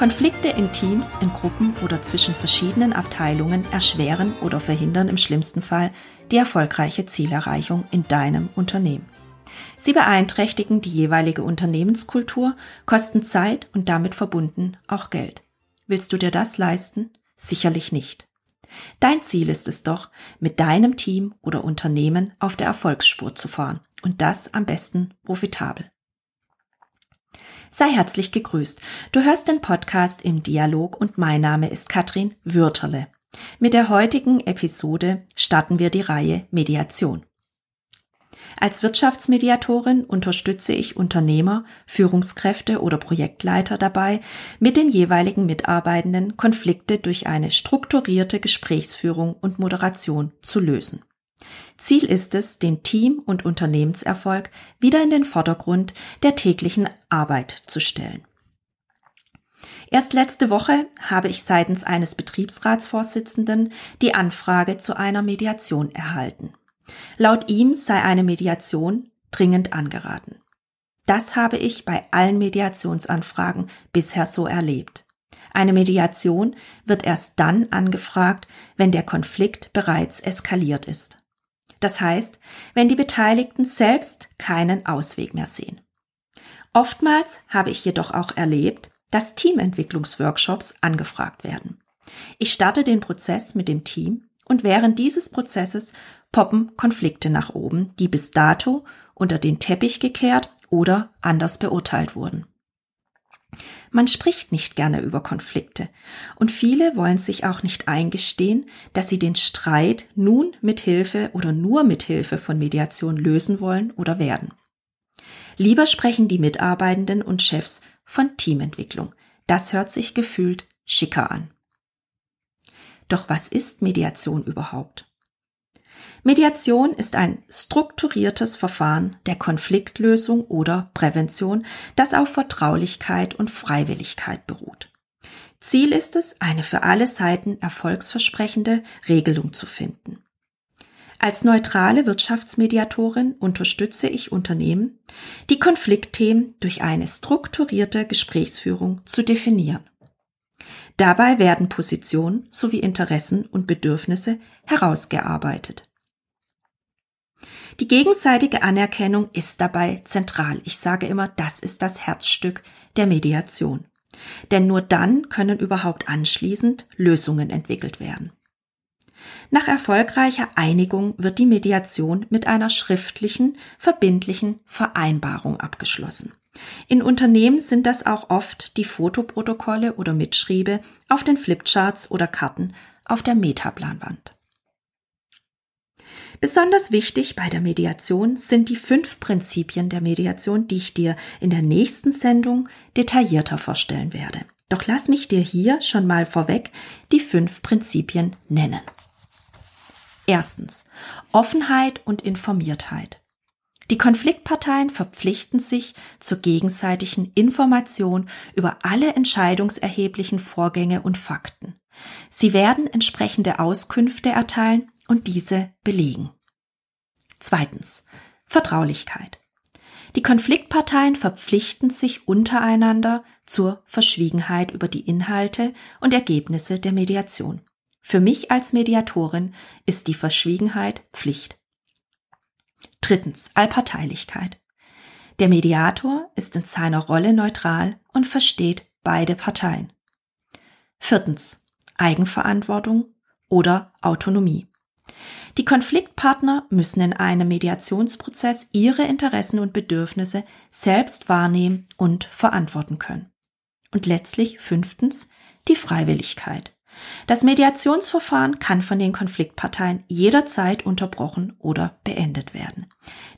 Konflikte in Teams, in Gruppen oder zwischen verschiedenen Abteilungen erschweren oder verhindern im schlimmsten Fall die erfolgreiche Zielerreichung in deinem Unternehmen. Sie beeinträchtigen die jeweilige Unternehmenskultur, kosten Zeit und damit verbunden auch Geld. Willst du dir das leisten? Sicherlich nicht. Dein Ziel ist es doch, mit deinem Team oder Unternehmen auf der Erfolgsspur zu fahren und das am besten profitabel. Sei herzlich gegrüßt. Du hörst den Podcast im Dialog und mein Name ist Katrin Würterle. Mit der heutigen Episode starten wir die Reihe Mediation. Als Wirtschaftsmediatorin unterstütze ich Unternehmer, Führungskräfte oder Projektleiter dabei, mit den jeweiligen Mitarbeitenden Konflikte durch eine strukturierte Gesprächsführung und Moderation zu lösen. Ziel ist es, den Team- und Unternehmenserfolg wieder in den Vordergrund der täglichen Arbeit zu stellen. Erst letzte Woche habe ich seitens eines Betriebsratsvorsitzenden die Anfrage zu einer Mediation erhalten. Laut ihm sei eine Mediation dringend angeraten. Das habe ich bei allen Mediationsanfragen bisher so erlebt. Eine Mediation wird erst dann angefragt, wenn der Konflikt bereits eskaliert ist. Das heißt, wenn die Beteiligten selbst keinen Ausweg mehr sehen. Oftmals habe ich jedoch auch erlebt, dass Teamentwicklungsworkshops angefragt werden. Ich starte den Prozess mit dem Team und während dieses Prozesses poppen Konflikte nach oben, die bis dato unter den Teppich gekehrt oder anders beurteilt wurden. Man spricht nicht gerne über Konflikte und viele wollen sich auch nicht eingestehen, dass sie den Streit nun mit Hilfe oder nur mit Hilfe von Mediation lösen wollen oder werden. Lieber sprechen die Mitarbeitenden und Chefs von Teamentwicklung. Das hört sich gefühlt schicker an. Doch was ist Mediation überhaupt? Mediation ist ein strukturiertes Verfahren der Konfliktlösung oder Prävention, das auf Vertraulichkeit und Freiwilligkeit beruht. Ziel ist es, eine für alle Seiten erfolgsversprechende Regelung zu finden. Als neutrale Wirtschaftsmediatorin unterstütze ich Unternehmen, die Konfliktthemen durch eine strukturierte Gesprächsführung zu definieren. Dabei werden Positionen sowie Interessen und Bedürfnisse herausgearbeitet. Die gegenseitige Anerkennung ist dabei zentral. Ich sage immer, das ist das Herzstück der Mediation. Denn nur dann können überhaupt anschließend Lösungen entwickelt werden. Nach erfolgreicher Einigung wird die Mediation mit einer schriftlichen, verbindlichen Vereinbarung abgeschlossen. In Unternehmen sind das auch oft die Fotoprotokolle oder Mitschriebe auf den Flipcharts oder Karten auf der Metaplanwand. Besonders wichtig bei der Mediation sind die fünf Prinzipien der Mediation, die ich dir in der nächsten Sendung detaillierter vorstellen werde. Doch lass mich dir hier schon mal vorweg die fünf Prinzipien nennen. Erstens. Offenheit und Informiertheit. Die Konfliktparteien verpflichten sich zur gegenseitigen Information über alle entscheidungserheblichen Vorgänge und Fakten. Sie werden entsprechende Auskünfte erteilen und diese belegen. Zweitens. Vertraulichkeit. Die Konfliktparteien verpflichten sich untereinander zur Verschwiegenheit über die Inhalte und Ergebnisse der Mediation. Für mich als Mediatorin ist die Verschwiegenheit Pflicht. Drittens. Allparteilichkeit. Der Mediator ist in seiner Rolle neutral und versteht beide Parteien. Viertens. Eigenverantwortung oder Autonomie. Die Konfliktpartner müssen in einem Mediationsprozess ihre Interessen und Bedürfnisse selbst wahrnehmen und verantworten können. Und letztlich fünftens die Freiwilligkeit. Das Mediationsverfahren kann von den Konfliktparteien jederzeit unterbrochen oder beendet werden.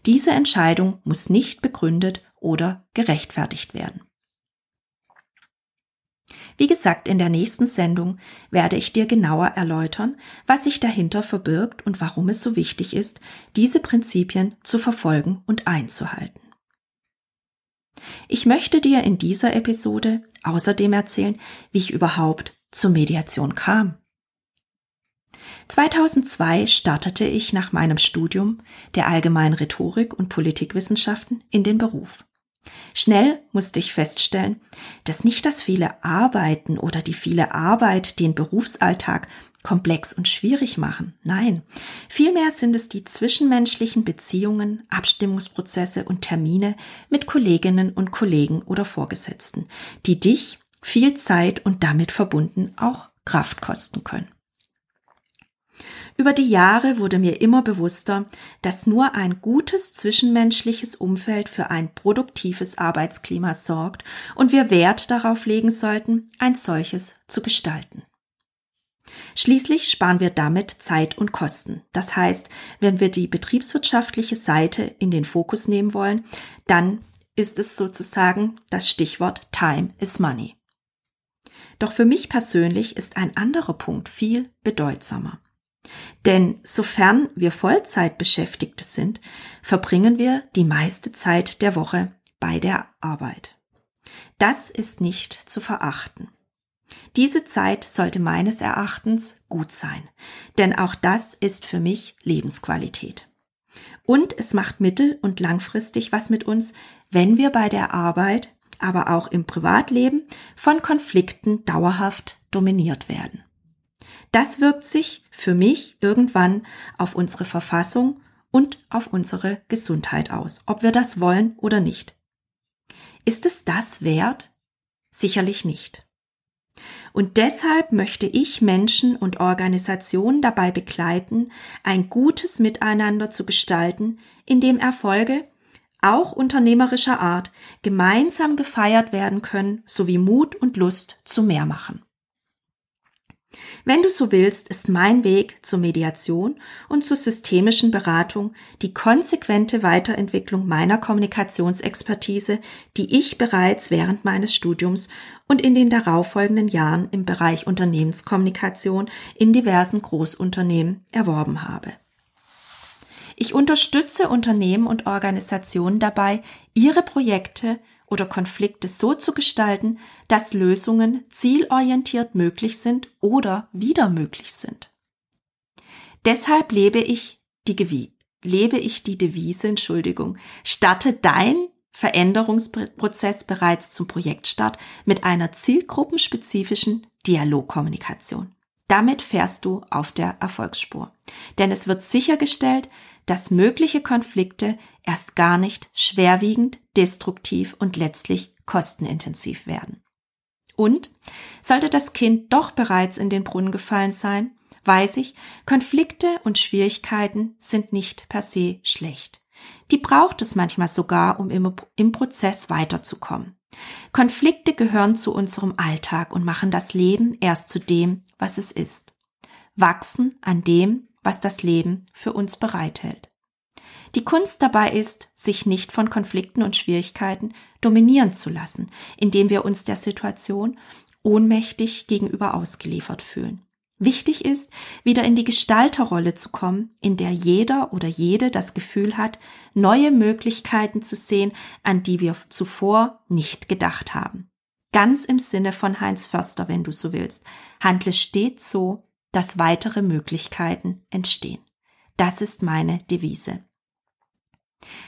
Diese Entscheidung muss nicht begründet oder gerechtfertigt werden. Wie gesagt, in der nächsten Sendung werde ich dir genauer erläutern, was sich dahinter verbirgt und warum es so wichtig ist, diese Prinzipien zu verfolgen und einzuhalten. Ich möchte dir in dieser Episode außerdem erzählen, wie ich überhaupt zur Mediation kam. 2002 startete ich nach meinem Studium der allgemeinen Rhetorik und Politikwissenschaften in den Beruf. Schnell musste ich feststellen, dass nicht das viele Arbeiten oder die viele Arbeit den Berufsalltag komplex und schwierig machen. Nein, vielmehr sind es die zwischenmenschlichen Beziehungen, Abstimmungsprozesse und Termine mit Kolleginnen und Kollegen oder Vorgesetzten, die dich viel Zeit und damit verbunden auch Kraft kosten können. Über die Jahre wurde mir immer bewusster, dass nur ein gutes zwischenmenschliches Umfeld für ein produktives Arbeitsklima sorgt und wir Wert darauf legen sollten, ein solches zu gestalten. Schließlich sparen wir damit Zeit und Kosten. Das heißt, wenn wir die betriebswirtschaftliche Seite in den Fokus nehmen wollen, dann ist es sozusagen das Stichwort Time is Money. Doch für mich persönlich ist ein anderer Punkt viel bedeutsamer. Denn sofern wir Vollzeit Beschäftigte sind, verbringen wir die meiste Zeit der Woche bei der Arbeit. Das ist nicht zu verachten. Diese Zeit sollte meines Erachtens gut sein, denn auch das ist für mich Lebensqualität. Und es macht mittel- und langfristig was mit uns, wenn wir bei der Arbeit, aber auch im Privatleben von Konflikten dauerhaft dominiert werden. Das wirkt sich für mich irgendwann auf unsere Verfassung und auf unsere Gesundheit aus, ob wir das wollen oder nicht. Ist es das wert? Sicherlich nicht. Und deshalb möchte ich Menschen und Organisationen dabei begleiten, ein gutes Miteinander zu gestalten, in dem Erfolge, auch unternehmerischer Art, gemeinsam gefeiert werden können, sowie Mut und Lust zu mehr machen. Wenn du so willst, ist mein Weg zur Mediation und zur systemischen Beratung die konsequente Weiterentwicklung meiner Kommunikationsexpertise, die ich bereits während meines Studiums und in den darauffolgenden Jahren im Bereich Unternehmenskommunikation in diversen Großunternehmen erworben habe. Ich unterstütze Unternehmen und Organisationen dabei, ihre Projekte oder Konflikte so zu gestalten, dass Lösungen zielorientiert möglich sind oder wieder möglich sind. Deshalb lebe ich die, lebe ich die Devise, Entschuldigung, statte dein Veränderungsprozess bereits zum Projektstart mit einer zielgruppenspezifischen Dialogkommunikation. Damit fährst du auf der Erfolgsspur. Denn es wird sichergestellt, dass mögliche Konflikte erst gar nicht schwerwiegend, destruktiv und letztlich kostenintensiv werden. Und sollte das Kind doch bereits in den Brunnen gefallen sein, weiß ich, Konflikte und Schwierigkeiten sind nicht per se schlecht. Die braucht es manchmal sogar, um im, im Prozess weiterzukommen. Konflikte gehören zu unserem Alltag und machen das Leben erst zu dem, was es ist. Wachsen an dem, was das Leben für uns bereithält. Die Kunst dabei ist, sich nicht von Konflikten und Schwierigkeiten dominieren zu lassen, indem wir uns der Situation ohnmächtig gegenüber ausgeliefert fühlen. Wichtig ist, wieder in die Gestalterrolle zu kommen, in der jeder oder jede das Gefühl hat, neue Möglichkeiten zu sehen, an die wir zuvor nicht gedacht haben. Ganz im Sinne von Heinz Förster, wenn du so willst. Handle stets so, dass weitere Möglichkeiten entstehen. Das ist meine Devise.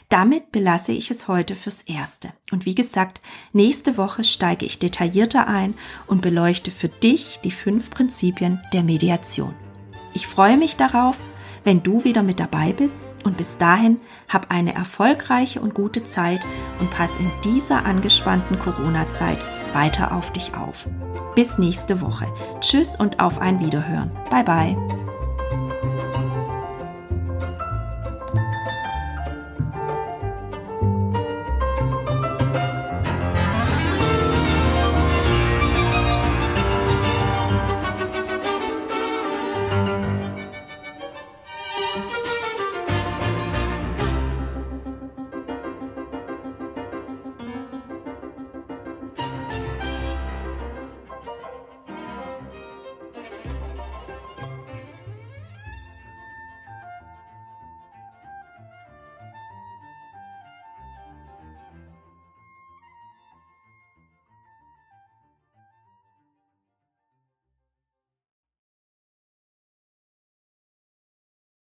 Damit belasse ich es heute fürs Erste. Und wie gesagt, nächste Woche steige ich detaillierter ein und beleuchte für dich die fünf Prinzipien der Mediation. Ich freue mich darauf, wenn du wieder mit dabei bist und bis dahin hab eine erfolgreiche und gute Zeit und pass in dieser angespannten Corona-Zeit weiter auf dich auf. Bis nächste Woche. Tschüss und auf ein Wiederhören. Bye bye.